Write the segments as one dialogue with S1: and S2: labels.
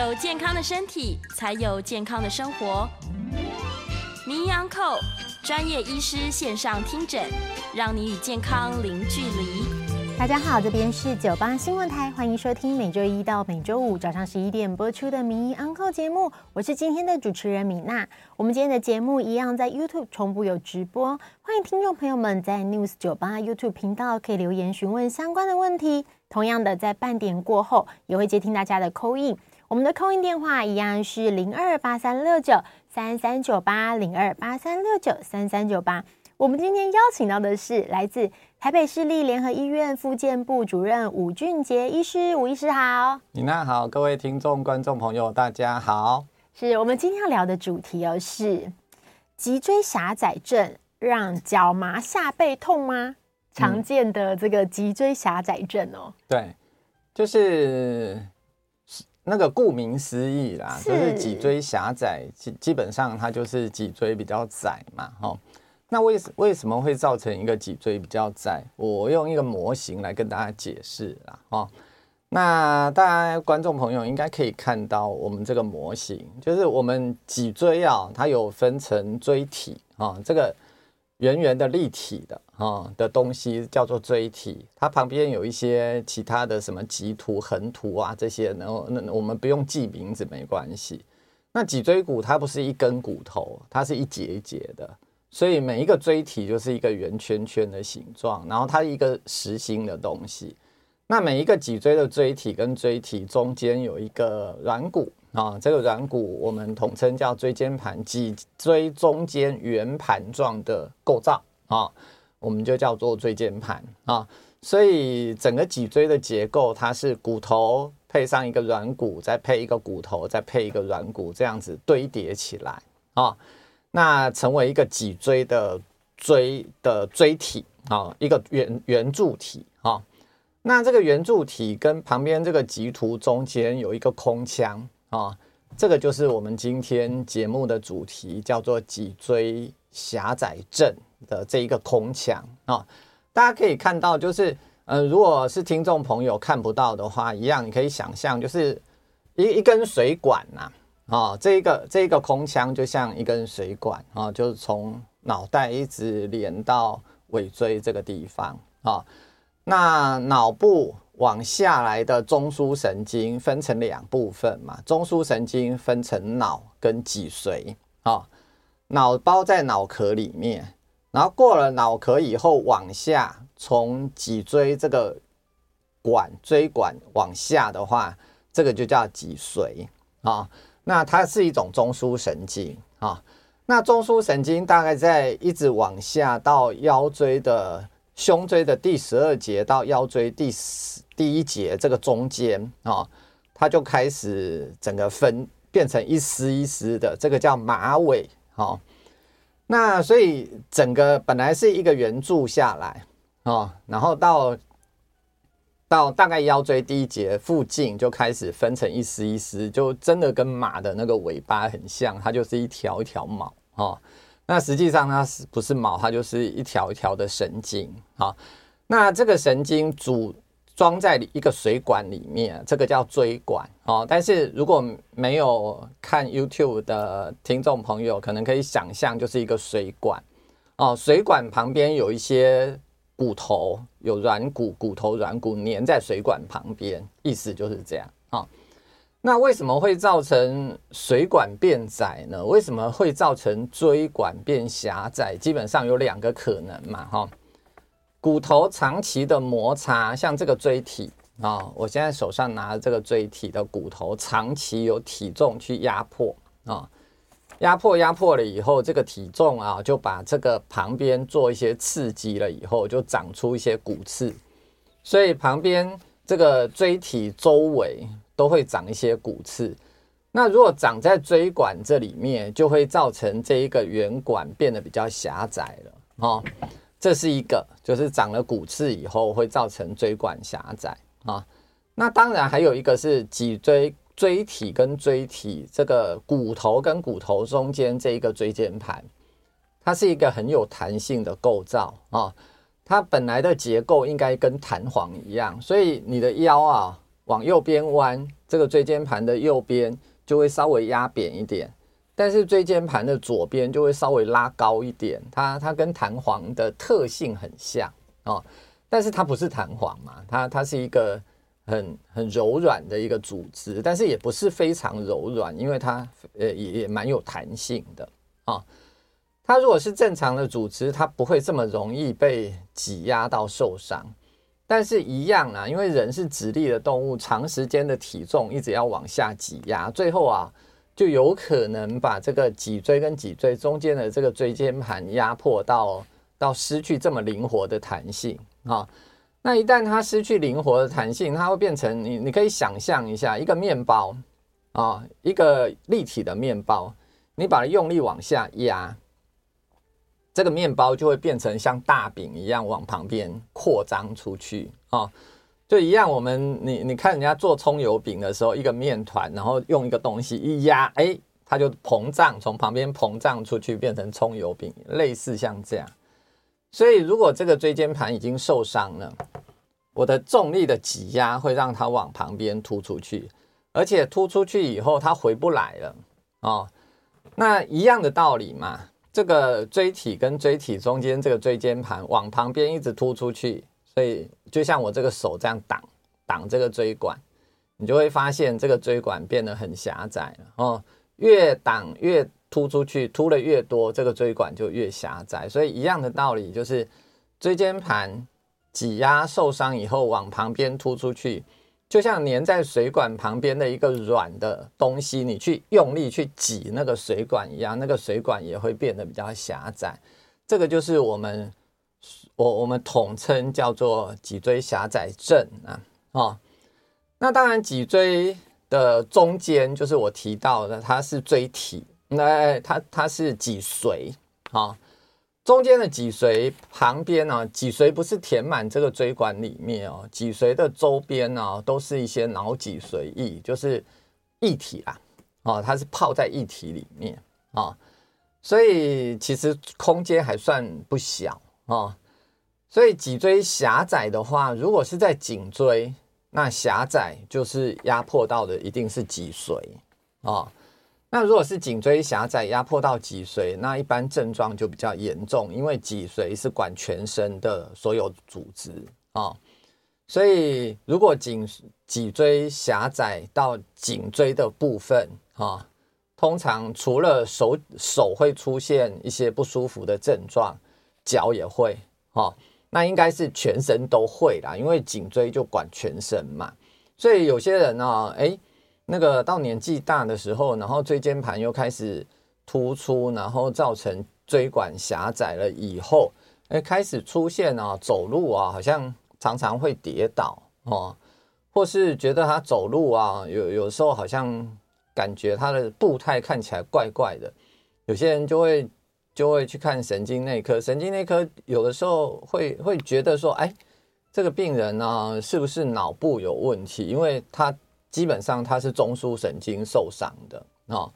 S1: 有健康的身体，才有健康的生活。名医 Uncle 专业医师线上听诊，让你与健康零距离。
S2: 大家好，这边是九八新闻台，欢迎收听每周一到每周五早上十一点播出的名医 Uncle 节目。我是今天的主持人米娜。我们今天的节目一样在 YouTube 同步有直播，欢迎听众朋友们在 News 九八 YouTube 频道可以留言询问相关的问题。同样的，在半点过后也会接听大家的 call in。我们的 call in 电话一样是零二八三六九三三九八零二八三六九三三九八。我们今天邀请到的是来自台北市立联合医院复健部主任吴俊杰医师，吴医师好。
S3: 你那好，各位听众、观众朋友，大家好。
S2: 是我们今天要聊的主题哦，是脊椎狭窄症让脚麻下背痛吗？常见的这个脊椎狭窄症哦。
S3: 对，就是。那个顾名思义啦，是就是脊椎狭窄，基基本上它就是脊椎比较窄嘛，哈。那为什为什么会造成一个脊椎比较窄？我用一个模型来跟大家解释啦，哈。那大家观众朋友应该可以看到我们这个模型，就是我们脊椎啊，它有分成椎体啊，这个。圆圆的立体的啊的东西叫做椎体，它旁边有一些其他的什么棘突、横突啊这些，然后那我们不用记名字没关系。那脊椎骨它不是一根骨头，它是一节一节的，所以每一个椎体就是一个圆圈圈的形状，然后它一个实心的东西。那每一个脊椎的椎体跟椎体中间有一个软骨。啊，这个软骨我们统称叫椎间盘，脊椎中间圆盘状的构造啊，我们就叫做椎间盘啊。所以整个脊椎的结构，它是骨头配上一个软骨，再配一个骨头，再配一个软骨，这样子堆叠起来啊，那成为一个脊椎的椎的椎体啊，一个圆圆柱体啊。那这个圆柱体跟旁边这个棘突中间有一个空腔。啊、这个就是我们今天节目的主题，叫做脊椎狭窄症的这一个空腔啊、大家可以看到，就是嗯、呃，如果是听众朋友看不到的话，一样你可以想象，就是一一根水管呐，啊、哦，这一个这一个空腔就像一根水管啊、就是从脑袋一直连到尾椎这个地方啊、那脑部。往下来的中枢神经分成两部分嘛，中枢神经分成脑跟脊髓啊，脑包在脑壳里面，然后过了脑壳以后往下，从脊椎这个管椎管往下的话，这个就叫脊髓啊。那它是一种中枢神经啊，那中枢神经大概在一直往下到腰椎的胸椎的第十二节到腰椎第十。第一节这个中间啊，它就开始整个分变成一丝一丝的，这个叫马尾。好，那所以整个本来是一个圆柱下来啊，然后到到大概腰椎第一节附近就开始分成一丝一丝，就真的跟马的那个尾巴很像，它就是一条一条毛啊。那实际上它是不是毛？它就是一条一条的神经啊。那这个神经主装在一个水管里面，这个叫椎管哦。但是如果没有看 YouTube 的听众朋友，可能可以想象，就是一个水管哦。水管旁边有一些骨头，有软骨，骨头软骨粘在水管旁边，意思就是这样啊。那为什么会造成水管变窄呢？为什么会造成椎管变狭窄？基本上有两个可能嘛，哈。骨头长期的摩擦，像这个椎体啊、我现在手上拿的这个椎体的骨头，长期有体重去压迫啊，压迫压迫了以后，这个体重啊，就把这个旁边做一些刺激了以后，就长出一些骨刺，所以旁边这个椎体周围都会长一些骨刺。那如果长在椎管这里面，就会造成这一个圆管变得比较狭窄了。哦这是一个，就是长了骨刺以后会造成椎管狭窄啊。那当然还有一个是脊椎椎体跟椎体这个骨头跟骨头中间这一个椎间盘，它是一个很有弹性的构造啊。它本来的结构应该跟弹簧一样，所以你的腰啊往右边弯，这个椎间盘的右边就会稍微压扁一点，但是椎间盘的左边就会稍微拉高一点。它它跟弹簧的特性很像哦，但是它不是弹簧嘛，它它是一个很很柔软的一个组织，但是也不是非常柔软，因为它呃也也蛮有弹性的啊。哦它如果是正常的组织，它不会这么容易被挤压到受伤。但是，一样啊，因为人是直立的动物，长时间的体重一直要往下挤压，最后啊，就有可能把这个脊椎跟脊椎中间的这个椎间盘压迫到到失去这么灵活的弹性啊。那一旦它失去灵活的弹性，它会变成你，你可以想象一下，一个面包啊，一个立体的面包，你把它用力往下压。这个面包就会变成像大饼一样往旁边扩张出去啊，就一样。我们你你看人家做葱油饼的时候，一个面团，然后用一个东西一压，哎，它就膨胀，从旁边膨胀出去，变成葱油饼，类似像这样。所以，如果这个椎间盘已经受伤了，我的重力的挤压会让它往旁边突出去，而且突出去以后它回不来了哦。那一样的道理嘛。这个椎体跟椎体中间这个椎间盘往旁边一直突出去，所以就像我这个手这样挡挡这个椎管，你就会发现这个椎管变得很狭窄了哦。越挡越突出去，突的越多，这个椎管就越狭窄。所以一样的道理，就是椎间盘挤压受伤以后往旁边突出去。就像粘在水管旁边的一个软的东西，你去用力去挤那个水管一样，那个水管也会变得比较狭窄。这个就是我们我我们统称叫做脊椎狭窄症啊。哦，那当然脊椎的中间就是我提到的，它是椎体，那它它是脊髓啊。中间的脊髓旁边呢，脊髓不是填满这个椎管里面哦，脊髓的周边呢，都是一些脑脊髓液，就是液体啦，哦，它是泡在液体里面啊，所以其实空间还算不小哦。所以脊椎狭窄的话，如果是在颈椎，那狭窄就是压迫到的一定是脊髓啊。那如果是颈椎狭窄压迫到脊髓，那一般症状就比较严重，因为脊髓是管全身的所有组织、哦，所以如果颈脊椎狭窄到颈椎的部分啊、哦，通常除了手手会出现一些不舒服的症状，脚也会哦，那应该是全身都会啦，因为颈椎就管全身嘛，所以有些人呢、哦，哎。那个到年纪大的时候，然后椎间盘又开始突出，然后造成椎管狭窄了以后，哎，开始出现啊，走路啊，好像常常会跌倒哦，或是觉得他走路啊，有有时候好像感觉他的步态看起来怪怪的，有些人就会就会去看神经内科，神经内科有的时候会会觉得说，哎，这个病人呢，是不是脑部有问题？因为他。基本上他是中枢神经受伤的哦，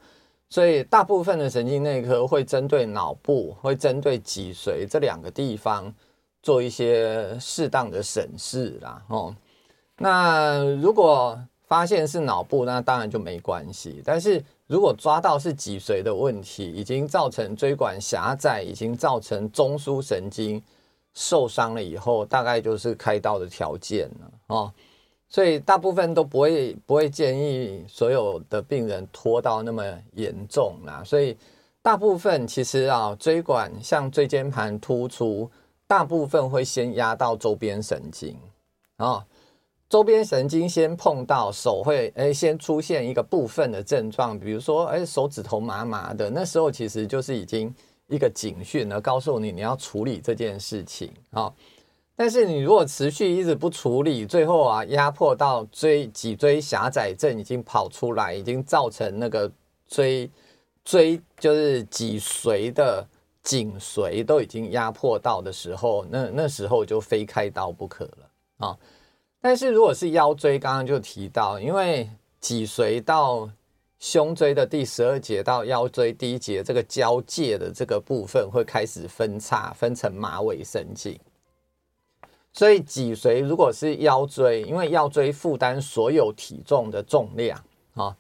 S3: 所以大部分的神经内科会针对脑部，会针对脊髓这两个地方做一些适当的审视啦哦。那如果发现是脑部，那当然就没关系。但是如果抓到是脊髓的问题，已经造成椎管狭窄，已经造成中枢神经受伤了以后，大概就是开刀的条件了哦。所以大部分都不会不会建议所有的病人拖到那么严重啦。所以大部分其实啊，椎管像椎间盘突出，大部分会先压到周边神经啊，周边神经先碰到手会哎先出现一个部分的症状，比如说哎手指头麻麻的，那时候其实就是已经一个警讯了，告诉你你要处理这件事情啊。但是你如果持续一直不处理，最后啊压迫到椎脊椎狭窄症已经跑出来，已经造成那个椎椎就是脊髓的颈髓都已经压迫到的时候，那那时候就非开刀不可了啊。但是如果是腰椎，刚刚就提到，因为脊髓到胸椎的第十二节到腰椎第一节这个交界的这个部分会开始分叉，分成马尾神经。所以脊髓如果是腰椎，因为腰椎负担所有体重的重量啊，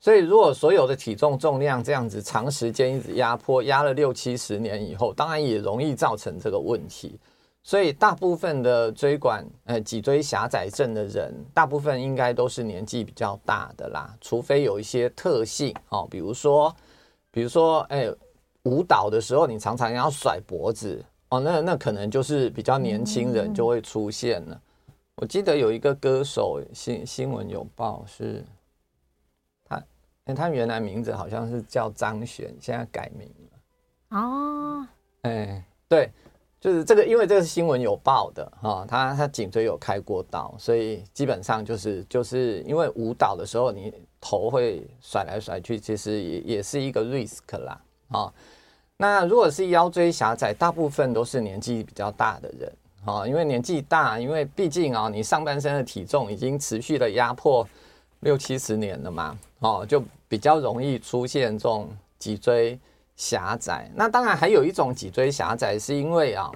S3: 所以如果所有的体重重量这样子长时间一直压迫，压了六七十年以后，当然也容易造成这个问题。所以大部分的椎管呃脊椎狭窄症的人，大部分应该都是年纪比较大的啦，除非有一些特性哦，比如说比如说哎舞蹈的时候你常常要甩脖子。哦，那那可能就是比较年轻人就会出现了。我记得有一个歌手新新闻有报是他，哎，他原来名字好像是叫张悬，现在改名了。哦，哎，对，就是这个，因为这个是新闻有报的哈，他他颈椎有开过刀，所以基本上就是就是因为舞蹈的时候你头会甩来甩去，其实也也是一个 risk 啦，啊。那如果是腰椎狭窄，大部分都是年纪比较大的人啊，因为年纪大，因为毕竟啊，你上半身的体重已经持续的压迫六七十年了嘛，哦，就比较容易出现这种脊椎狭窄。那当然还有一种脊椎狭窄，是因为啊，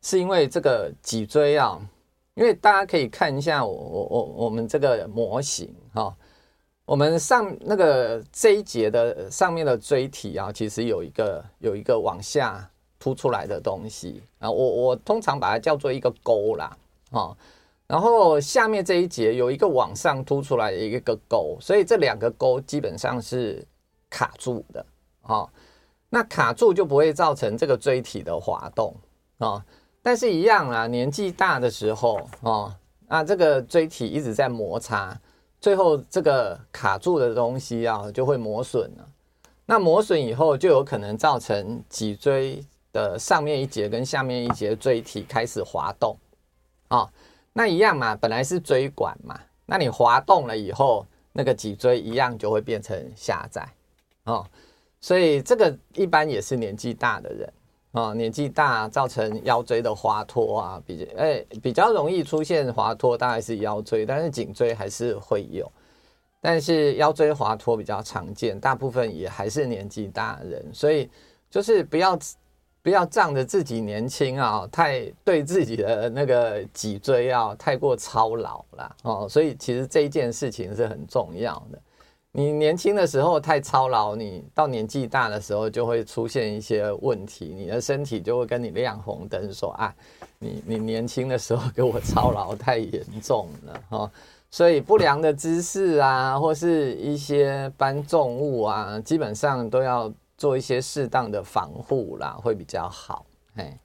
S3: 是因为这个脊椎啊，因为大家可以看一下我我我我们这个模型哈。我们上那个这一节的上面的椎体啊，其实有一个有一个往下凸出来的东西啊，我我通常把它叫做一个沟啦，啊，然后下面这一节有一个往上凸出来的一个沟，所以这两个沟基本上是卡住的啊，那卡住就不会造成这个椎体的滑动啊，但是一样啊，年纪大的时候啊，那这个椎体一直在摩擦。最后，这个卡住的东西啊，就会磨损了。那磨损以后，就有可能造成脊椎的上面一节跟下面一节椎体开始滑动。啊，那一样嘛，本来是椎管嘛，那你滑动了以后，那个脊椎一样就会变成狭窄。哦，所以这个一般也是年纪大的人。啊，年纪大造成腰椎的滑脱啊，比较诶、比较容易出现滑脱，大概是腰椎，但是颈椎还是会有，但是腰椎滑脱比较常见，大部分也还是年纪大的人，所以就是不要不要仗着自己年轻啊，太对自己的那个脊椎要太过操劳了哦，所以其实这一件事情是很重要的。你年轻的时候太操劳，你到年纪大的时候就会出现一些问题，你的身体就会跟你亮红灯，说啊，你你年轻的时候给我操劳太严重了哈，所以不良的姿势啊，或是一些搬重物啊，基本上都要做一些适当的防护啦，会比较好。嘿，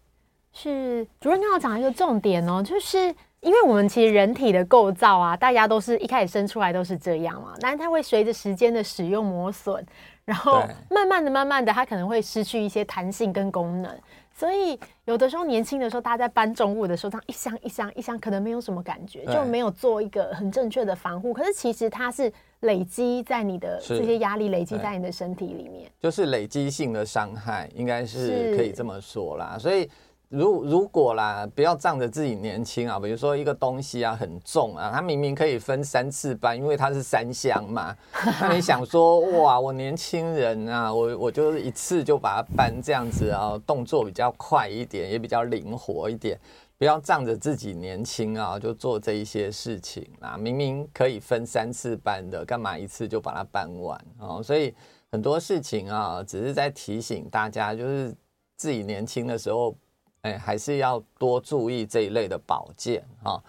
S2: 是主任刚好讲一个重点哦，就是。因为我们其实人体的构造啊，大家都是一开始生出来都是这样嘛，但是它会随着时间的使用磨损，然后慢慢的、慢慢的，它可能会失去一些弹性跟功能。所以有的时候年轻的时候，大家在搬重物的时候，这样一箱一箱一箱，可能没有什么感觉，就没有做一个很正确的防护。可是其实它是累积在你的这些压力，累积在你的身体里面，
S3: 就是累积性的伤害，应该是可以这么说啦。所以。如如果啦，不要仗着自己年轻啊，比如说一个东西啊很重啊，它明明可以分三次搬，因为它是三箱嘛。那你想说哇，我年轻人啊，我我就是一次就把它搬这样子啊，动作比较快一点，也比较灵活一点。不要仗着自己年轻啊，就做这一些事情啊，明明可以分三次搬的，干嘛一次就把它搬完啊？所以很多事情啊，只是在提醒大家，就是自己年轻的时候。哎，还是要多注意这一类的保健啊。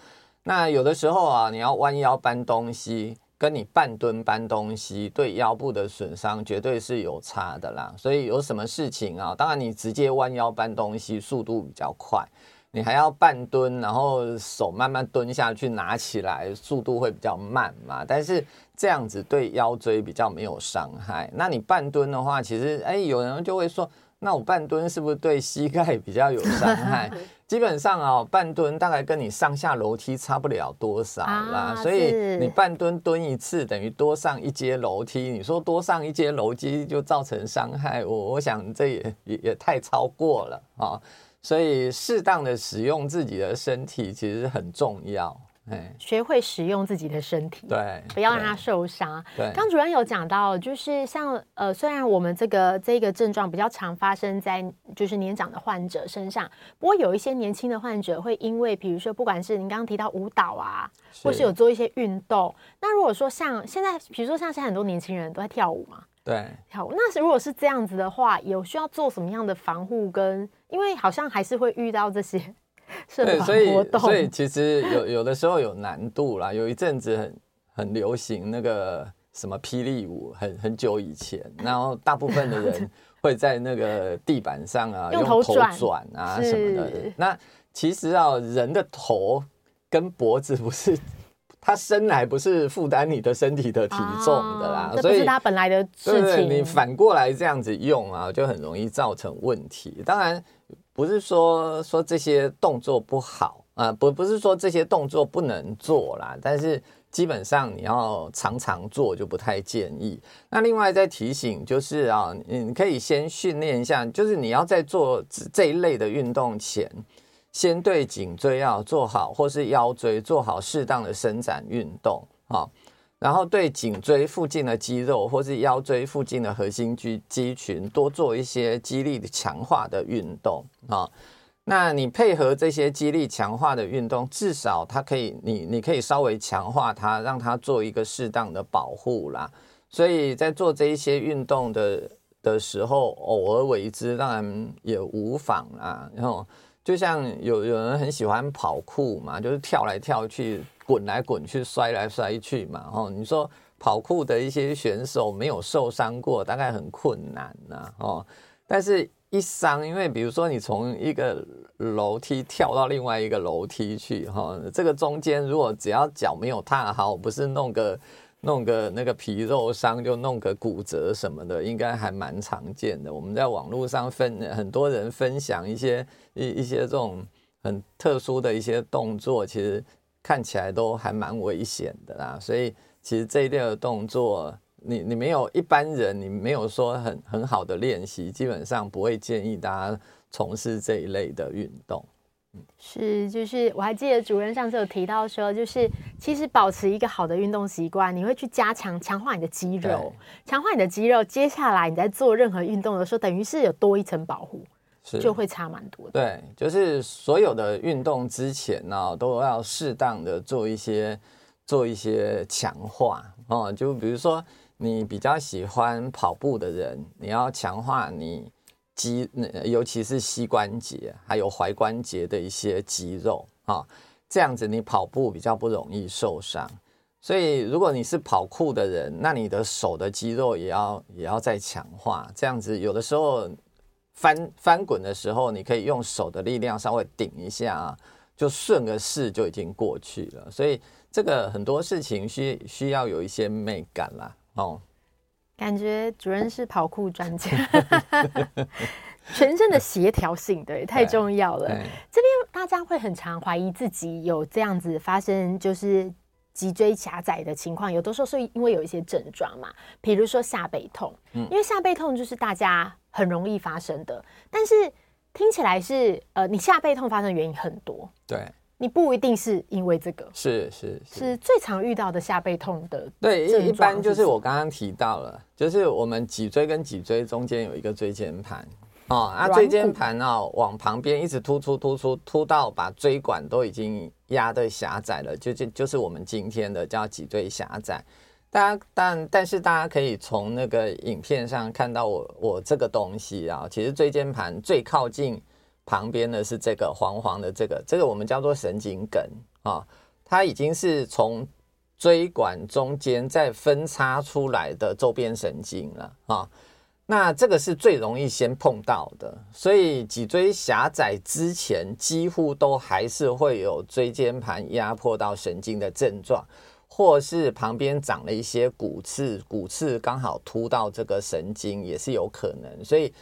S3: 那有的时候啊，你要弯腰搬东西，跟你半蹲搬东西，对腰部的损伤绝对是有差的啦。所以有什么事情啊，当然你直接弯腰搬东西速度比较快，你还要半蹲，然后手慢慢蹲下去拿起来，速度会比较慢嘛。但是这样子对腰椎比较没有伤害。那你半蹲的话，其实哎，有人就会说。那我半蹲是不是对膝盖比较有伤害？基本上啊，半蹲大概跟你上下楼梯差不了多少啦，所以你半蹲蹲一次等于多上一阶楼梯。你说多上一阶楼梯就造成伤害，我我想这也也也太超过了啊！所以适当的使用自己的身体其实很重要。哎，
S2: 学会使用自己的身体，
S3: 对，
S2: 不要让它受伤。
S3: 对，
S2: 刚主任有讲到，就是像呃，虽然我们这个这个症状比较常发生在就是年长的患者身上，不过有一些年轻的患者会因为，比如说不管是您刚刚提到舞蹈啊，或是有做一些运动，那如果说像现在，比如说像现在很多年轻人都在跳舞嘛，
S3: 对，
S2: 跳舞，那是如果是这样子的话，有需要做什么样的防护跟？因为好像还是会遇到这些。
S3: 对，所以所以其实有有的时候有难度啦。有一阵子很很流行那个什么霹雳舞，很很久以前，然后大部分的人 会在那个地板上啊用头转啊什么的。那其实啊，人的头跟脖子不是他生来不是负担你的身体的体重的啦，所以
S2: 他本来的事情，
S3: 你反过来这样子用啊，就很容易造成问题。当然。不是说说这些动作不好啊，不不是说这些动作不能做啦，但是基本上你要常常做就不太建议。那另外再提醒就是啊，你可以先训练一下，就是你要在做这一类的运动前，先对颈椎要做好，或是腰椎做好适当的伸展运动啊。然后对颈椎附近的肌肉，或是腰椎附近的核心肌肌群，多做一些肌力的强化的运动啊。那你配合这些肌力强化的运动，至少它可以，你你可以稍微强化它，让它做一个适当的保护啦。所以在做这一些运动的的时候，偶尔为之当然也无妨啦。然后就像有有人很喜欢跑酷嘛，就是跳来跳去。滚来滚去，摔来摔去嘛，哦，你说跑酷的一些选手没有受伤过，大概很困难呐，哦，但是一伤，因为比如说你从一个楼梯跳到另外一个楼梯去，哈，这个中间如果只要脚没有踏好，不是弄个弄个那个皮肉伤，就弄个骨折什么的，应该还蛮常见的。我们在网络上分很多人分享一些一一些这种很特殊的一些动作，其实。看起来都还蛮危险的啦，所以其实这一类的动作，你你没有一般人，你没有说很很好的练习，基本上不会建议大家从事这一类的运动。
S2: 是，就是我还记得主任上次有提到说，就是其实保持一个好的运动习惯，你会去加强强化你的肌肉，强化你的肌肉，接下来你在做任何运动的时候，等于是有多一层保护。就会差蛮多的。
S3: 对，就是所有的运动之前呢，都要适当的做一些做一些强化哦。就比如说，你比较喜欢跑步的人，你要强化你肌，尤其是膝关节还有踝关节的一些肌肉啊，这样子你跑步比较不容易受伤。所以，如果你是跑酷的人，那你的手的肌肉也要也要再强化，这样子有的时候。翻翻滚的时候，你可以用手的力量稍微顶一下啊，就顺个势就已经过去了。所以这个很多事情需需要有一些美感啦。哦。
S2: 感觉主任是跑酷专家，全身的协调性对太重要了。这边大家会很常怀疑自己有这样子发生，就是。脊椎狭窄的情况，有的时候是因为有一些症状嘛，比如说下背痛，嗯，因为下背痛就是大家很容易发生的，但是听起来是呃，你下背痛发生的原因很多，
S3: 对，
S2: 你不一定是因为这个，
S3: 是是
S2: 是，是最常遇到的下背痛的，
S3: 对，一般就是我刚刚提到了，就是我们脊椎跟脊椎中间有一个椎间盘。哦，那椎间盘哦，往旁边一直突出突出突到把椎管都已经压得狭窄了，就就就是我们今天的叫脊椎狭窄。大家但但是大家可以从那个影片上看到我我这个东西啊，其实椎间盘最靠近旁边的是这个黄黄的这个，这个我们叫做神经根啊，它已经是从椎管中间再分叉出来的周边神经了啊。那这个是最容易先碰到的，所以脊椎狭窄之前，几乎都还是会有椎间盘压迫到神经的症状，或是旁边长了一些骨刺，骨刺刚好突到这个神经也是有可能，所以。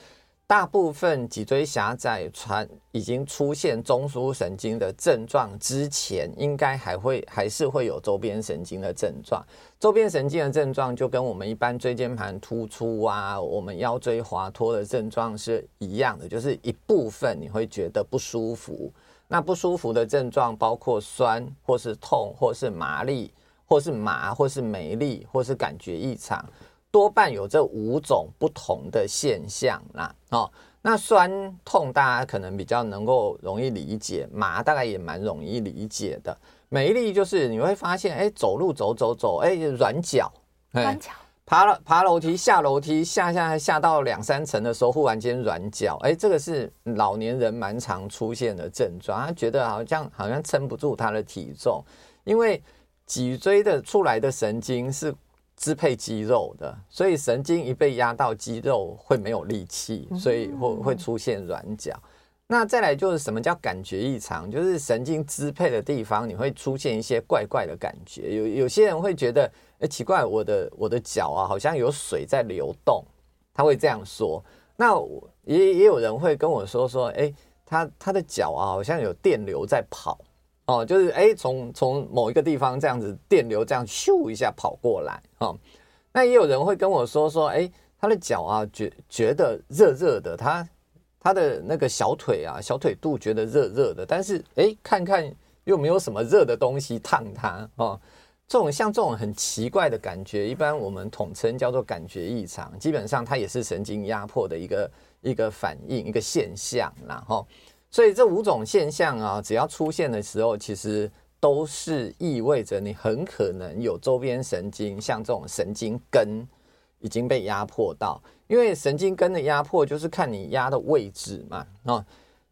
S3: 大部分脊椎狭窄传已经出现中枢神经的症状之前，应该还会还是会有周边神经的症状。周边神经的症状就跟我们一般椎间盘突出啊，我们腰椎滑脱的症状是一样的，就是一部分你会觉得不舒服，那不舒服的症状包括酸，或是痛，或是麻利，或是麻，或是没力，或是感觉异常，多半有这五种不同的现象啦。哦，那酸痛大家可能比较能够容易理解，麻大概也蛮容易理解的。没力就是你会发现，哎，走路走走走，哎，软脚，
S2: 软脚，
S3: 爬了爬楼梯下楼梯下下下到两三层的时候，忽然间软脚，哎，这个是老年人蛮常出现的症状，他觉得好像好像撑不住他的体重，因为脊椎的出来的神经是支配肌肉的，所以神经一被压到，肌肉会没有力气，所以会会出现软脚。那再来就是什么叫感觉异常？就是神经支配的地方，你会出现一些怪怪的感觉。有有些人会觉得，哎，奇怪，我的我的脚啊，好像有水在流动，他会这样说。那也也有人会跟我说说，哎，他他的脚啊，好像有电流在跑哦，就是哎，从从某一个地方这样子电流这样咻一下跑过来哦。那也有人会跟我说说，哎，他的脚啊，觉觉得热热的，他。他的那个小腿啊，小腿肚觉得热热的，但是哎，看看又没有什么热的东西烫他哦。这种像这种很奇怪的感觉，一般我们统称叫做感觉异常。基本上它也是神经压迫的一个一个反应，一个现象啦。哈。所以这五种现象啊，只要出现的时候，其实都是意味着你很可能有周边神经，像这种神经根已经被压迫到。因为神经根的压迫就是看你压的位置嘛，哦，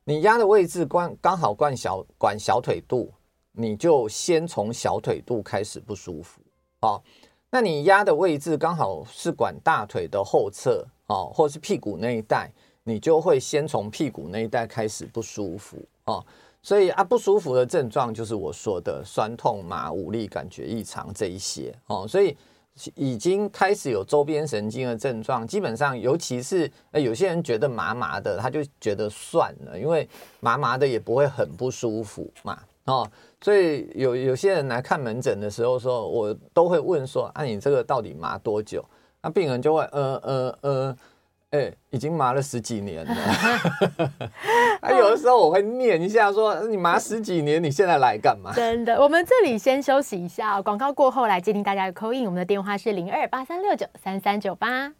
S3: 你压的位置关刚好管小管小腿肚，你就先从小腿肚开始不舒服，哦，那你压的位置刚好是管大腿的后侧，哦，或是屁股那一带，你就会先从屁股那一带开始不舒服，哦，所以啊不舒服的症状就是我说的酸痛麻无力感觉异常这一些，哦，所以。已经开始有周边神经的症状，基本上，尤其是，有些人觉得麻麻的，他就觉得算了，因为麻麻的也不会很不舒服嘛，哦，所以有有些人来看门诊的时候说，说我都会问说，啊，你这个到底麻多久？那病人就会，呃呃呃。哎、欸，已经麻了十几年了。啊 有的时候我会念一下，说你麻十几年，你现在来干嘛？
S2: 真的，我们这里先休息一下，广告过后来接听大家的 call in，我们的电话是零二八三六九三三九八，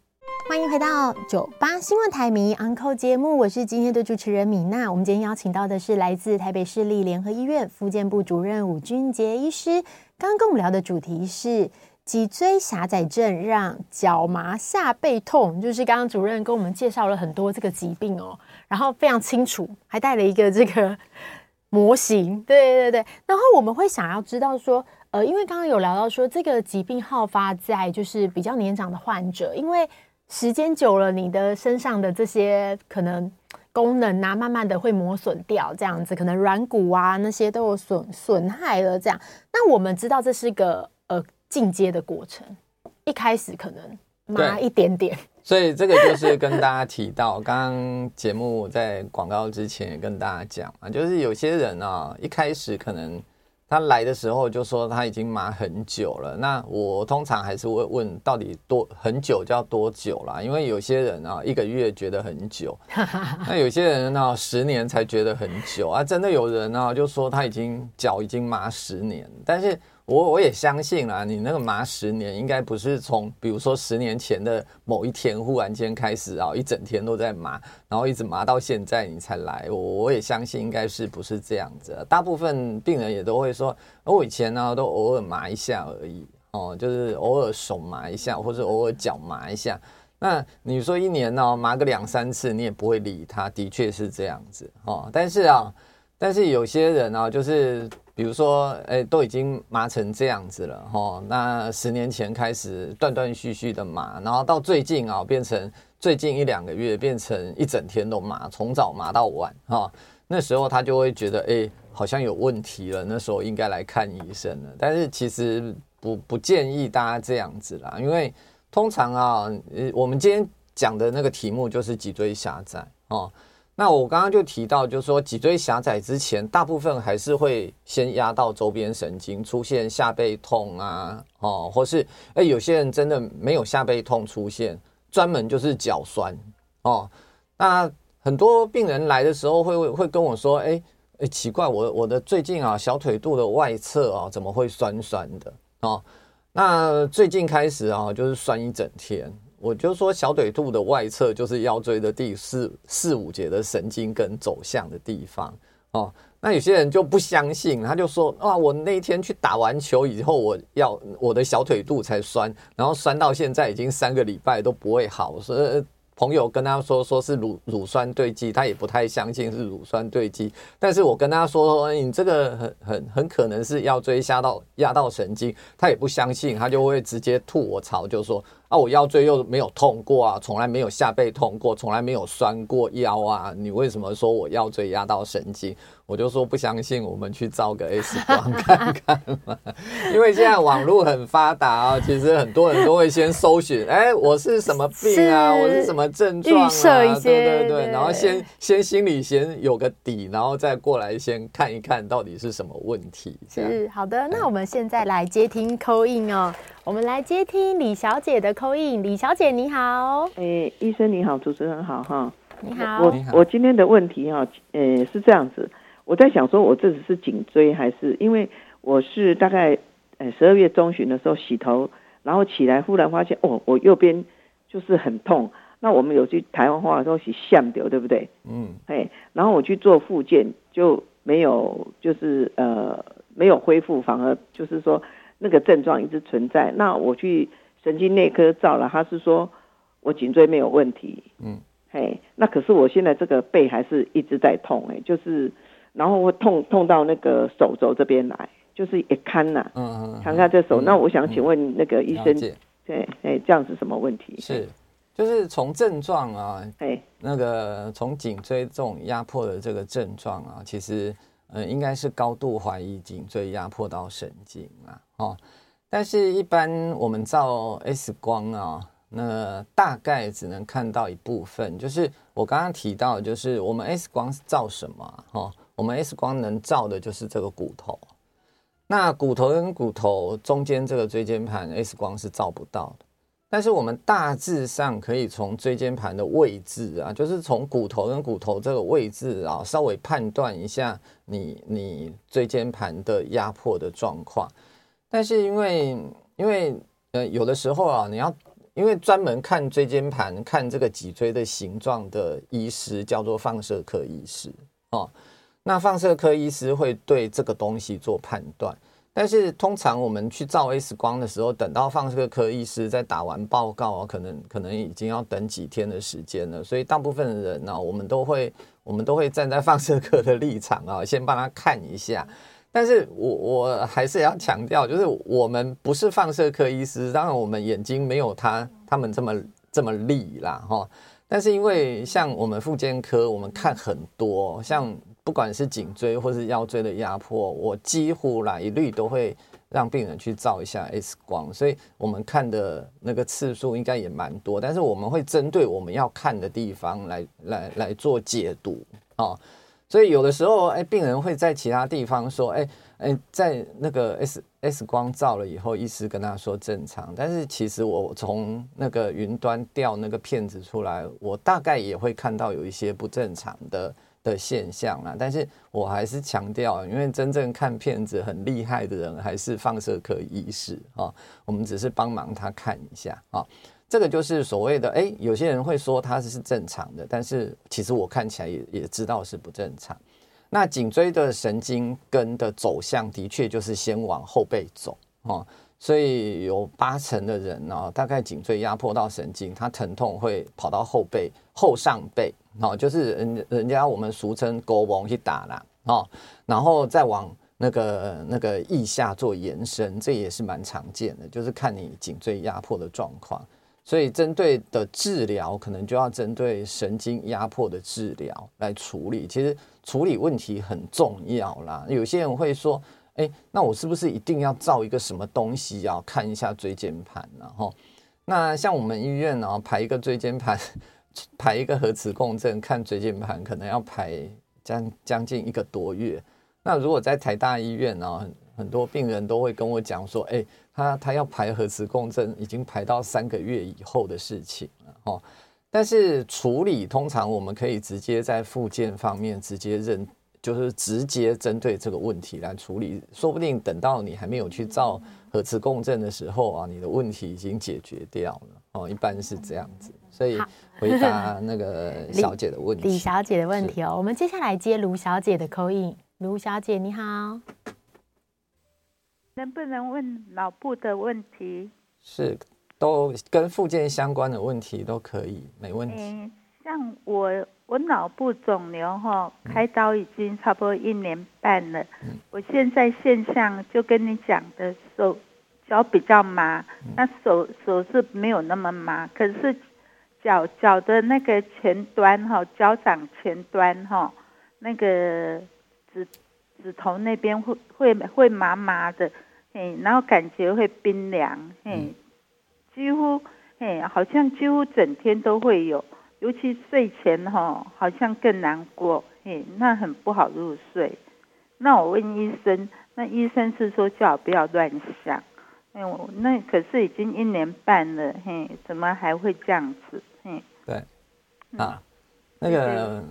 S2: 欢迎回到九八新闻台迷 Uncle 节目，我是今天的主持人米娜。我们今天邀请到的是来自台北市立联合医院复健部主任伍俊杰医师，刚刚跟我们聊的主题是。脊椎狭窄症让脚麻下背痛，就是刚刚主任跟我们介绍了很多这个疾病哦，然后非常清楚，还带了一个这个 模型。对对对，然后我们会想要知道说，呃，因为刚刚有聊到说这个疾病好发在就是比较年长的患者，因为时间久了，你的身上的这些可能功能啊，慢慢的会磨损掉，这样子可能软骨啊那些都有损损害了。这样，那我们知道这是个。进阶的过程，一开始可能麻一点点，
S3: 所以这个就是跟大家提到，刚刚节目在广告之前也跟大家讲啊，就是有些人啊，一开始可能他来的时候就说他已经麻很久了，那我通常还是会问到底多很久叫多久啦，因为有些人啊一个月觉得很久，那有些人呢十年才觉得很久啊，真的有人呢就说他已经脚已经麻十年，但是。我我也相信啦，你那个麻十年，应该不是从比如说十年前的某一天忽然间开始啊，一整天都在麻，然后一直麻到现在你才来。我我也相信应该是不是这样子。大部分病人也都会说，我以前呢都偶尔麻一下而已哦，就是偶尔手麻一下，或者偶尔脚麻一下。那你说一年呢麻个两三次，你也不会理他，的确是这样子哦。但是啊，但是有些人呢，就是。比如说，哎，都已经麻成这样子了，哈，那十年前开始断断续续的麻，然后到最近啊，变成最近一两个月变成一整天都麻，从早麻到晚，哈，那时候他就会觉得，哎，好像有问题了，那时候应该来看医生了。但是其实不不建议大家这样子啦，因为通常啊，我们今天讲的那个题目就是脊椎狭窄，哦。那我刚刚就提到，就是说脊椎狭窄之前，大部分还是会先压到周边神经，出现下背痛啊，哦，或是哎，有些人真的没有下背痛出现，专门就是脚酸哦。那很多病人来的时候会会跟我说，哎，哎，奇怪，我我的最近啊，小腿肚的外侧啊，怎么会酸酸的哦？那最近开始啊，就是酸一整天。我就说小腿肚的外侧就是腰椎的第四四五节的神经根走向的地方哦。那有些人就不相信，他就说啊，我那天去打完球以后，我要我的小腿肚才酸，然后酸到现在已经三个礼拜都不会好，所以。朋友跟他说，说是乳乳酸堆积，他也不太相信是乳酸堆积。但是我跟他说，你这个很很很可能是腰椎压到压到神经，他也不相信，他就会直接吐我槽，就说啊，我腰椎又没有痛过啊，从来没有下背痛过，从来没有酸过腰啊，你为什么说我腰椎压到神经？我就说不相信，我们去照个 X 光 看看嘛。因为现在网络很发达啊，其实很多人都会先搜寻，哎，我是什么病啊？我是什么症状啊？一些，对对对，然后先先心里先有个底，然后再过来先看一看到底是什么问题。
S2: 是好的，那我们现在来接听 call in 哦，我们来接听李小姐的 call in。李小姐你好，
S4: 哎，医生你好，主持人好哈，
S2: 你好，
S4: 我我今天的问题哈，呃，是这样子。我在想说，我这只是颈椎还是因为我是大概呃十二月中旬的时候洗头，然后起来忽然发现哦，我右边就是很痛。那我们有句台湾话说是像掉，对不对？嗯，哎，然后我去做复健就没有，就是呃没有恢复，反而就是说那个症状一直存在。那我去神经内科照了，他是说我颈椎没有问题。嗯，嘿，那可是我现在这个背还是一直在痛，哎，就是。然后会痛痛到那个手肘这边来，就是一看呐，嗯嗯，看看这手。那我想请问那个医生，对，哎，这样是什么问题？
S3: 是，就是从症状啊，哎，那个从颈椎这种压迫的这个症状啊，其实，呃，应该是高度怀疑颈椎压迫到神经啊，哦，但是一般我们照 X 光啊。那大概只能看到一部分，就是我刚刚提到，就是我们 X 光是照什么？哦，我们 X 光能照的就是这个骨头。那骨头跟骨头中间这个椎间盘，X 光是照不到的。但是我们大致上可以从椎间盘的位置啊，就是从骨头跟骨头这个位置啊，稍微判断一下你你椎间盘的压迫的状况。但是因为因为呃有的时候啊，你要因为专门看椎间盘、看这个脊椎的形状的医师叫做放射科医师哦。那放射科医师会对这个东西做判断，但是通常我们去照 X 光的时候，等到放射科医师在打完报告啊，可能可能已经要等几天的时间了。所以大部分的人呢，我们都会我们都会站在放射科的立场啊，先帮他看一下。但是我我还是要强调，就是我们不是放射科医师，当然我们眼睛没有他他们这么这么利啦哈。但是因为像我们复健科，我们看很多，像不管是颈椎或是腰椎的压迫，我几乎啦一律都会让病人去照一下 X 光，所以我们看的那个次数应该也蛮多。但是我们会针对我们要看的地方来来来做解读啊。所以有的时候，哎，病人会在其他地方说，哎，哎，在那个 X X 光照了以后，医师跟他说正常，但是其实我从那个云端调那个片子出来，我大概也会看到有一些不正常的的现象啊。但是我还是强调，因为真正看片子很厉害的人还是放射科医师啊，我们只是帮忙他看一下啊。这个就是所谓的，哎，有些人会说它是正常的，但是其实我看起来也也知道是不正常。那颈椎的神经根的走向的确就是先往后背走哦，所以有八成的人呢，大概颈椎压迫到神经，他疼痛会跑到后背、后上背，哦，就是人人家我们俗称“狗王”去打啦，哦，然后再往那个那个腋下做延伸，这也是蛮常见的，就是看你颈椎压迫的状况。所以，针对的治疗可能就要针对神经压迫的治疗来处理。其实处理问题很重要啦。有些人会说：“哎，那我是不是一定要照一个什么东西，要看一下椎间盘？”然后，那像我们医院呢，排一个椎间盘，排一个核磁共振看椎间盘，可能要排将将近一个多月。那如果在台大医院呢，很多病人都会跟我讲说：“哎。”他他要排核磁共振，已经排到三个月以后的事情了哦。但是处理通常我们可以直接在附件方面直接认，就是直接针对这个问题来处理，说不定等到你还没有去照核磁共振的时候啊，你的问题已经解决掉了哦，一般是这样子。所以回答那个小姐的问题，
S2: 李，李小姐的问题哦，我们接下来接卢小姐的 call in。卢小姐你好，
S5: 能不能问脑部的问题？
S3: 是，都跟附件相关的问题都可以，没问题。
S5: 嗯、像我。我脑部肿瘤哈，开刀已经差不多一年半了。嗯、我现在现象就跟你讲的，手脚比较麻，嗯、那手手是没有那么麻，可是脚脚的那个前端哈，脚掌前端哈，那个指指头那边会会会麻麻的，嘿，然后感觉会冰凉，嘿，几乎嘿，好像几乎整天都会有。尤其睡前哈，好像更难过，嘿，那很不好入睡。那我问医生，那医生是说叫我不要乱想。哎，我那可是已经一年半了，嘿，怎么还会这样子？嘿，
S3: 对，啊，那个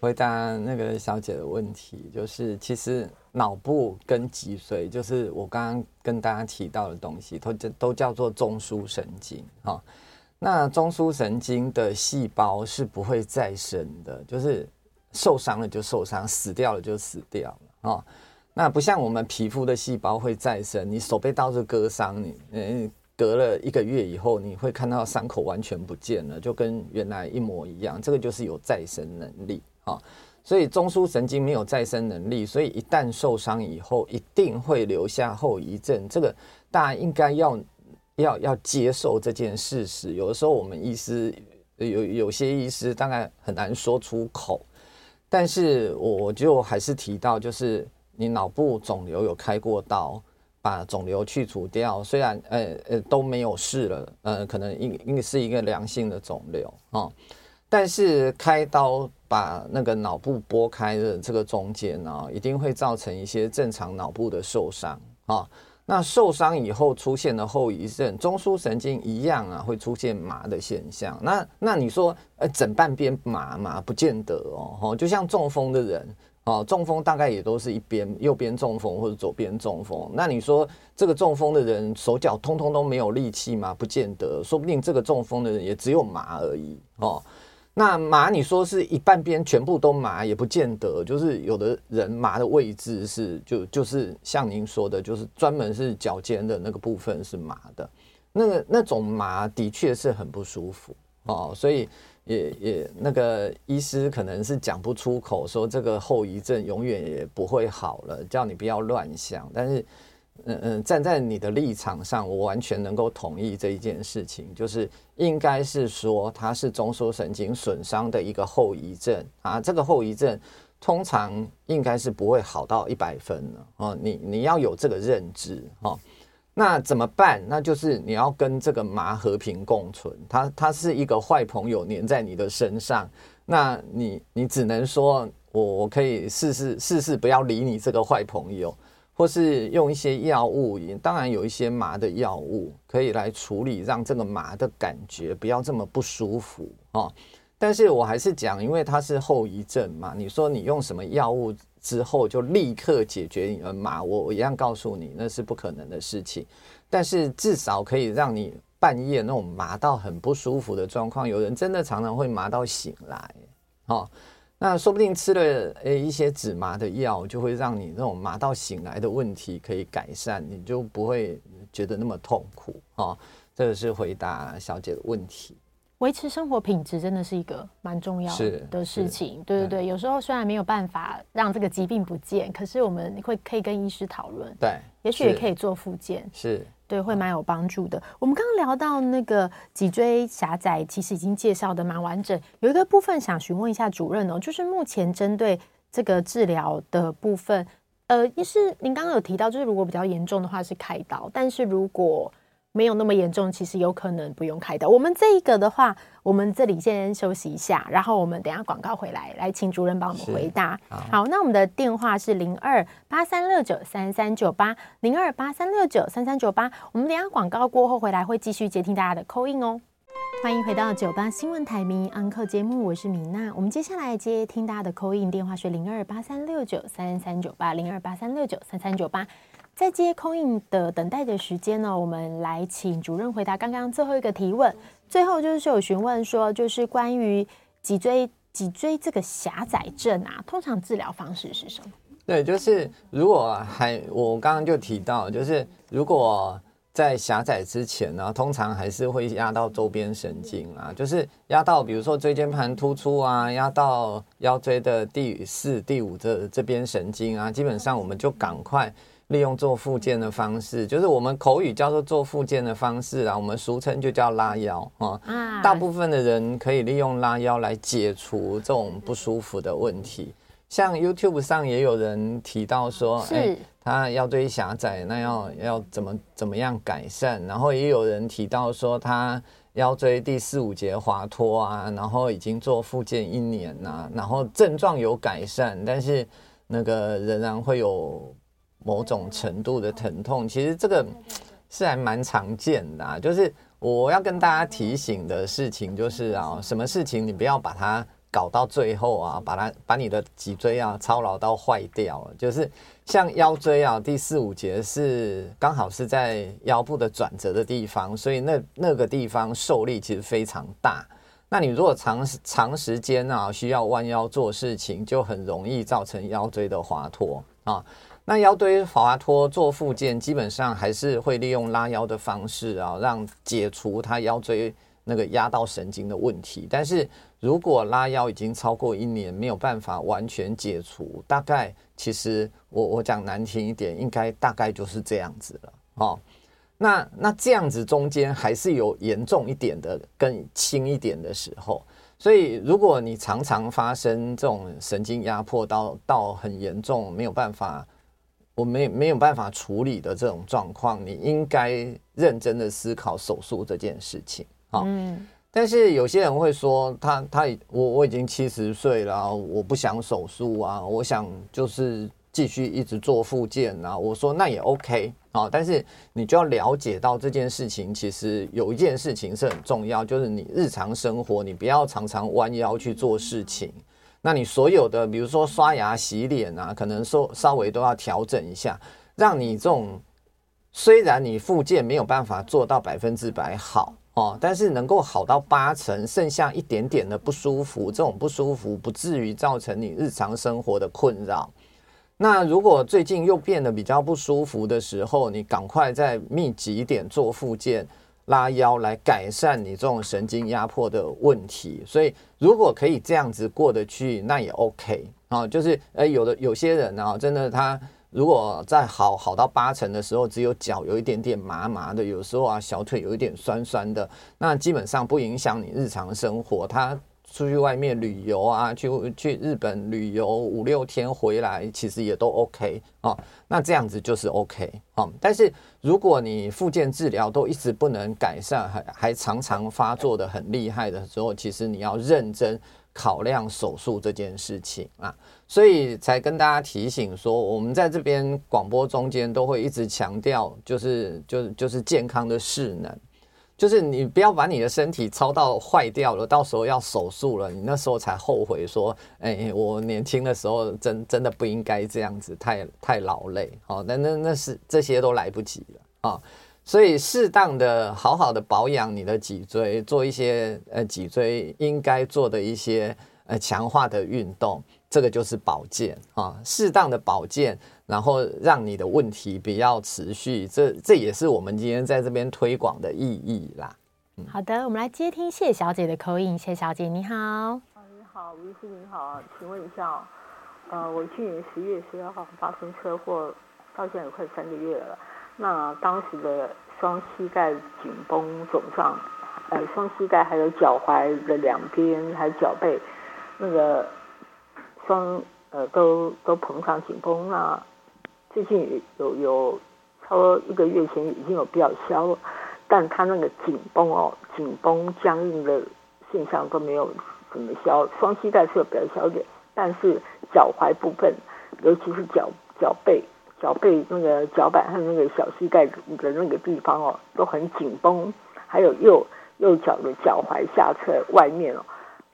S3: 回答那个小姐的问题，就是其实脑部跟脊髓，就是我刚刚跟大家提到的东西，都都叫做中枢神经，哈。那中枢神经的细胞是不会再生的，就是受伤了就受伤，死掉了就死掉了哦。那不像我们皮肤的细胞会再生，你手被刀子割伤，你嗯隔了一个月以后，你会看到伤口完全不见了，就跟原来一模一样。这个就是有再生能力啊。所以中枢神经没有再生能力，所以一旦受伤以后，一定会留下后遗症。这个大家应该要。要要接受这件事实，有的时候我们医师有有些医师大概很难说出口，但是我就还是提到，就是你脑部肿瘤有开过刀，把肿瘤去除掉，虽然呃呃都没有事了，呃可能应应该是一个良性的肿瘤啊、但是开刀把那个脑部拨开的这个中间呢、一定会造成一些正常脑部的受伤啊。那受伤以后出现的后遗症，中枢神经一样啊，会出现麻的现象。那那你说，呃，整半边麻麻不见得哦，就像中风的人哦，中风大概也都是一边右边中风或者左边中风。那你说这个中风的人手脚通通都没有力气吗？不见得，说不定这个中风的人也只有麻而已哦。那麻，你说是一半边全部都麻也不见得，就是有的人麻的位置是就就是像您说的，就是专门是脚尖的那个部分是麻的，那个那种麻的确是很不舒服哦，所以也也那个医师可能是讲不出口说这个后遗症永远也不会好了，叫你不要乱想，但是。嗯嗯，站在你的立场上，我完全能够同意这一件事情，就是应该是说它是中枢神经损伤的一个后遗症啊。这个后遗症通常应该是不会好到一百分的哦。你你要有这个认知哦。那怎么办？那就是你要跟这个麻和平共存。它它是一个坏朋友粘在你的身上，那你你只能说我我可以试试试试不要理你这个坏朋友。或是用一些药物，当然有一些麻的药物可以来处理，让这个麻的感觉不要这么不舒服哦。但是我还是讲，因为它是后遗症嘛，你说你用什么药物之后就立刻解决你的麻，我我一样告诉你那是不可能的事情。但是至少可以让你半夜那种麻到很不舒服的状况，有人真的常常会麻到醒来哦。那说不定吃了诶一些止麻的药，就会让你那种麻到醒来的问题可以改善，你就不会觉得那么痛苦哦。这个是回答小姐的问题。
S2: 维持生活品质真的是一个蛮重要的事情。对对对，有时候虽然没有办法让这个疾病不见，可是我们会可以跟医师讨论，
S3: 对，
S2: 也许也可以做复健。
S3: 是。
S2: 对，会蛮有帮助的。我们刚刚聊到那个脊椎狭窄，其实已经介绍的蛮完整。有一个部分想询问一下主任哦，就是目前针对这个治疗的部分，呃，医师您刚刚有提到，就是如果比较严重的话是开刀，但是如果没有那么严重，其实有可能不用开刀。我们这一个的话，我们这里先休息一下，然后我们等下广告回来，来请主任帮我们回答。好，好，那我们的电话是零二八三六九三三九八零二八三六九三三九八。我们等下广告过后回来会继续接听大家的 call in 哦。欢迎回到九八新闻台迷 Uncle 节目，我是米娜。我们接下来接听大家的 call in 电话是零二八三六九三三九八零二八三六九三三九八。在接 call in 的等待的时间呢，我们来请主任回答刚刚最后一个提问。最后就是有询问说，就是关于脊椎脊椎这个狭窄症啊，通常治疗方式是什么？
S3: 对，就是如果还我刚刚就提到，就是如果。在狭窄之前呢，通常还是会压到周边神经啊，就是压到比如说椎间盘突出啊，压到腰椎的第四、第五这这边神经啊，基本上我们就赶快利用做附件的方式，就是我们口语叫做做附件的方式啊，我们俗称就叫拉腰啊。大部分的人可以利用拉腰来解除这种不舒服的问题。像 YouTube 上也有人提到说，哎、欸，他腰椎狭窄，那要要怎么怎么样改善？然后也有人提到说，他腰椎第四五节滑脱啊，然后已经做复健一年呐，然后症状有改善，但是那个仍然会有某种程度的疼痛。其实这个是还蛮常见的啊，就是我要跟大家提醒的事情就是啊，什么事情你不要把它。搞到最后啊，把它把你的脊椎啊操劳到坏掉了，就是像腰椎啊，第四五节是刚好是在腰部的转折的地方，所以那那个地方受力其实非常大。那你如果长长时间啊需要弯腰做事情，就很容易造成腰椎的滑脱啊。那腰椎滑脱做复健，基本上还是会利用拉腰的方式啊，让解除他腰椎那个压到神经的问题，但是。如果拉腰已经超过一年没有办法完全解除，大概其实我我讲难听一点，应该大概就是这样子了哦。那那这样子中间还是有严重一点的跟轻一点的时候，所以如果你常常发生这种神经压迫到到很严重没有办法，我没没有办法处理的这种状况，你应该认真的思考手术这件事情啊。嗯。但是有些人会说他，他他我我已经七十岁了，我不想手术啊，我想就是继续一直做复健啊。我说那也 OK 啊，但是你就要了解到这件事情，其实有一件事情是很重要，就是你日常生活你不要常常弯腰去做事情。那你所有的比如说刷牙、洗脸啊，可能说稍微都要调整一下，让你这种虽然你复健没有办法做到百分之百好。哦，但是能够好到八成，剩下一点点的不舒服，这种不舒服不至于造成你日常生活的困扰。那如果最近又变得比较不舒服的时候，你赶快再密集一点做复健、拉腰来改善你这种神经压迫的问题。所以如果可以这样子过得去，那也 OK 啊。就是诶，有的有些人啊，真的他。如果在好好到八成的时候，只有脚有一点点麻麻的，有时候啊小腿有一点酸酸的，那基本上不影响你日常生活。他出去外面旅游啊，去去日本旅游五六天回来，其实也都 OK 啊。那这样子就是 OK 啊。但是如果你复健治疗都一直不能改善，还还常常发作的很厉害的时候，其实你要认真。考量手术这件事情啊，所以才跟大家提醒说，我们在这边广播中间都会一直强调，就是就是就是健康的势能，就是你不要把你的身体操到坏掉了，到时候要手术了，你那时候才后悔说，哎，我年轻的时候真真的不应该这样子，太太劳累，好，那那那是这些都来不及了啊。所以，适当的、好好的保养你的脊椎，做一些呃脊椎应该做的一些呃强化的运动，这个就是保健啊。适当的保健，然后让你的问题比较持续，这这也是我们今天在这边推广的意义啦。
S2: 嗯、好的，我们来接听谢小姐的口音。谢小姐，你好。啊，
S6: 你好，吴医师，你好，请问一下，呃，我去年十月十二号发生车祸，到现在有快三个月了。那当时的双膝盖紧绷肿胀，呃，双膝盖还有脚踝的两边，还有脚背，那个双呃都都膨胀紧绷。那最近有有超过一个月前已经有比较消了，但他那个紧绷哦，紧绷僵硬的现象都没有怎么消。双膝盖是有比较消点，但是脚踝部分，尤其是脚脚背。脚背那个脚板和那个小膝盖的那个地方哦，都很紧绷，还有右右脚的脚踝下侧外面哦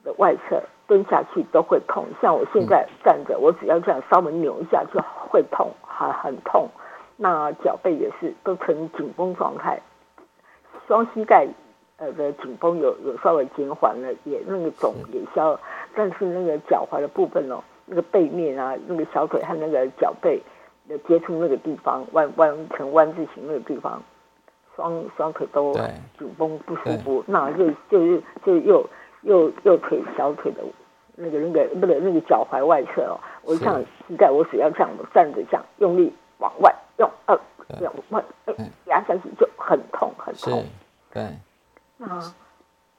S6: 的外侧蹲下去都会痛。像我现在站着，我只要这样稍微扭一下就好会痛，很很痛。那脚背也是都呈紧绷状态，双膝盖呃的紧绷有有稍微减缓了，也那个肿也消了，但是那个脚踝的部分哦，那个背面啊，那个小腿和那个脚背的接触那个地方弯弯成弯字形那个地方，双双腿都紧绷不舒服，那就就是就右右右腿小腿的那个那个不对那个脚踝外侧哦，我这样膝盖我只要这样站着这样用力往外。用呃用外压下去就很痛很痛，
S3: 对，
S6: 那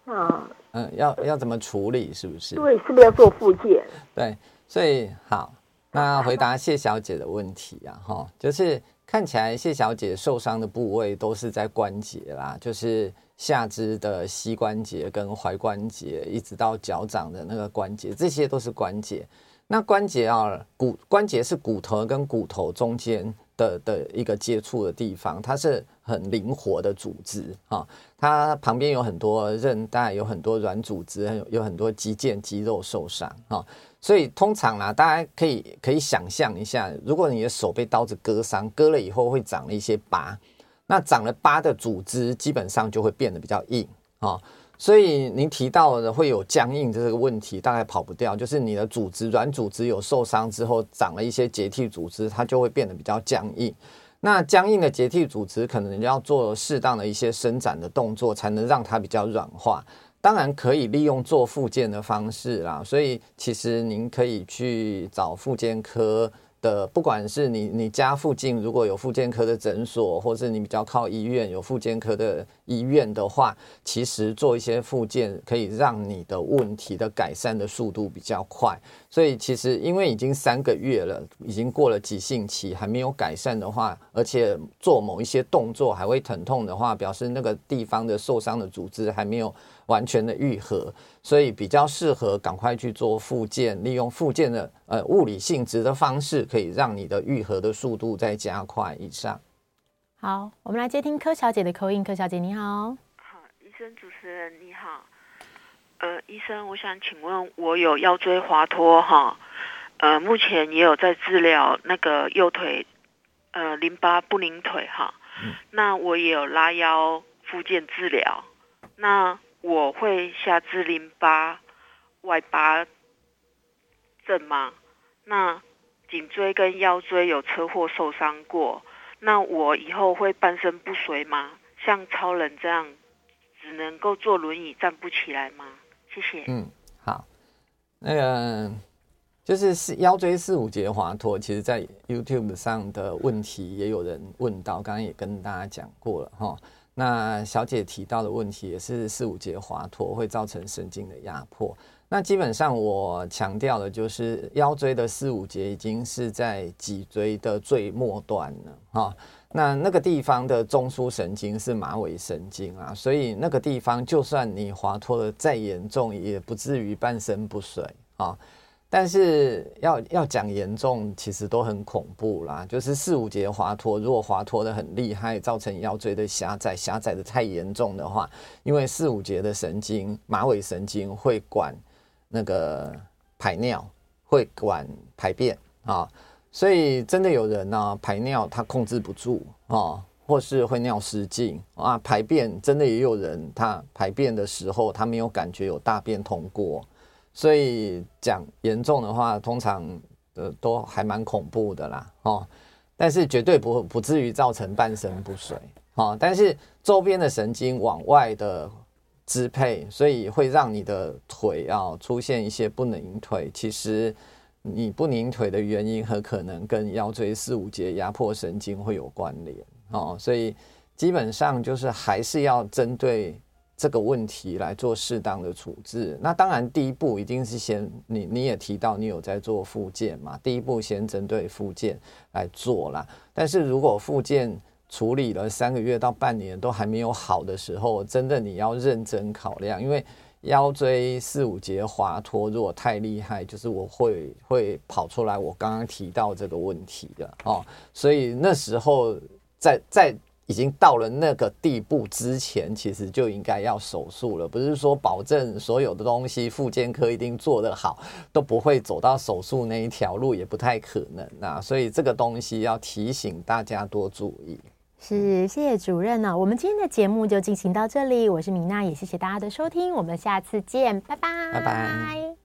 S6: 那
S3: 嗯要要怎么处理是不是？
S6: 对，是不是要做复健？
S3: 对，所以好，那回答谢小姐的问题啊，哈，就是看起来谢小姐受伤的部位都是在关节啦，就是下肢的膝关节跟踝关节，一直到脚掌的那个关节，这些都是关节。那关节啊，骨关节是骨头跟骨头中间。的的一个接触的地方，它是很灵活的组织啊，它旁边有很多韧带，有很多软组织，有有很多肌腱肌肉受伤啊，所以通常啊，大家可以可以想象一下，如果你的手被刀子割伤，割了以后会长了一些疤，那长了疤的组织基本上就会变得比较硬啊。所以您提到的会有僵硬这个问题，大概跑不掉。就是你的组织软组织有受伤之后，长了一些结缔组织，它就会变得比较僵硬。那僵硬的结缔组织可能要做适当的一些伸展的动作，才能让它比较软化。当然可以利用做复健的方式啦。所以其实您可以去找复健科。的，不管是你你家附近如果有妇健科的诊所，或是你比较靠医院有妇健科的医院的话，其实做一些复健可以让你的问题的改善的速度比较快。所以其实因为已经三个月了，已经过了急性期，还没有改善的话，而且做某一些动作还会疼痛的话，表示那个地方的受伤的组织还没有完全的愈合，所以比较适合赶快去做复健，利用复健的呃物理性质的方式，可以让你的愈合的速度再加快以上。
S2: 好，我们来接听柯小姐的口音。柯小姐你好，
S7: 好，医生主持人你好，呃，医生，我想请问，我有腰椎滑脱哈，呃，目前也有在治疗那个右腿呃淋巴不宁腿哈，嗯、那我也有拉腰复健治疗，那。我会下肢淋巴外八症吗？那颈椎跟腰椎有车祸受伤过，那我以后会半身不遂吗？像超人这样只能够坐轮椅站不起来吗？谢谢。
S3: 嗯，好，那个就是四腰椎四五节滑脱，其实在 YouTube 上的问题也有人问到，刚刚也跟大家讲过了哈。那小姐提到的问题也是四五节滑脱会造成神经的压迫。那基本上我强调的就是腰椎的四五节已经是在脊椎的最末端了哈。那那个地方的中枢神经是马尾神经啊，所以那个地方就算你滑脱的再严重，也不至于半身不遂啊。但是要要讲严重，其实都很恐怖啦。就是四五节滑脱，如果滑脱得很厉害，造成腰椎的狭窄，狭窄的太严重的话，因为四五节的神经，马尾神经会管那个排尿，会管排便啊，所以真的有人呢、啊、排尿他控制不住啊，或是会尿失禁啊，排便真的也有人他排便的时候他没有感觉有大便通过。所以讲严重的话，通常呃都还蛮恐怖的啦，哦，但是绝对不不至于造成半身不遂，哦，但是周边的神经往外的支配，所以会让你的腿啊出现一些不宁腿。其实你不宁腿的原因很可能跟腰椎四五节压迫神经会有关联，哦，所以基本上就是还是要针对。这个问题来做适当的处置，那当然第一步一定是先你你也提到你有在做复健嘛，第一步先针对复健来做啦。但是如果复健处理了三个月到半年都还没有好的时候，真的你要认真考量，因为腰椎四五节滑脱如果太厉害，就是我会会跑出来我刚刚提到这个问题的哦，所以那时候在在。已经到了那个地步之前，其实就应该要手术了。不是说保证所有的东西复健科一定做得好，都不会走到手术那一条路，也不太可能啊。所以这个东西要提醒大家多注意。
S2: 是，谢谢主任呢、我们今天的节目就进行到这里，我是米娜，也谢谢大家的收听，我们下次见，拜拜，
S3: 拜拜。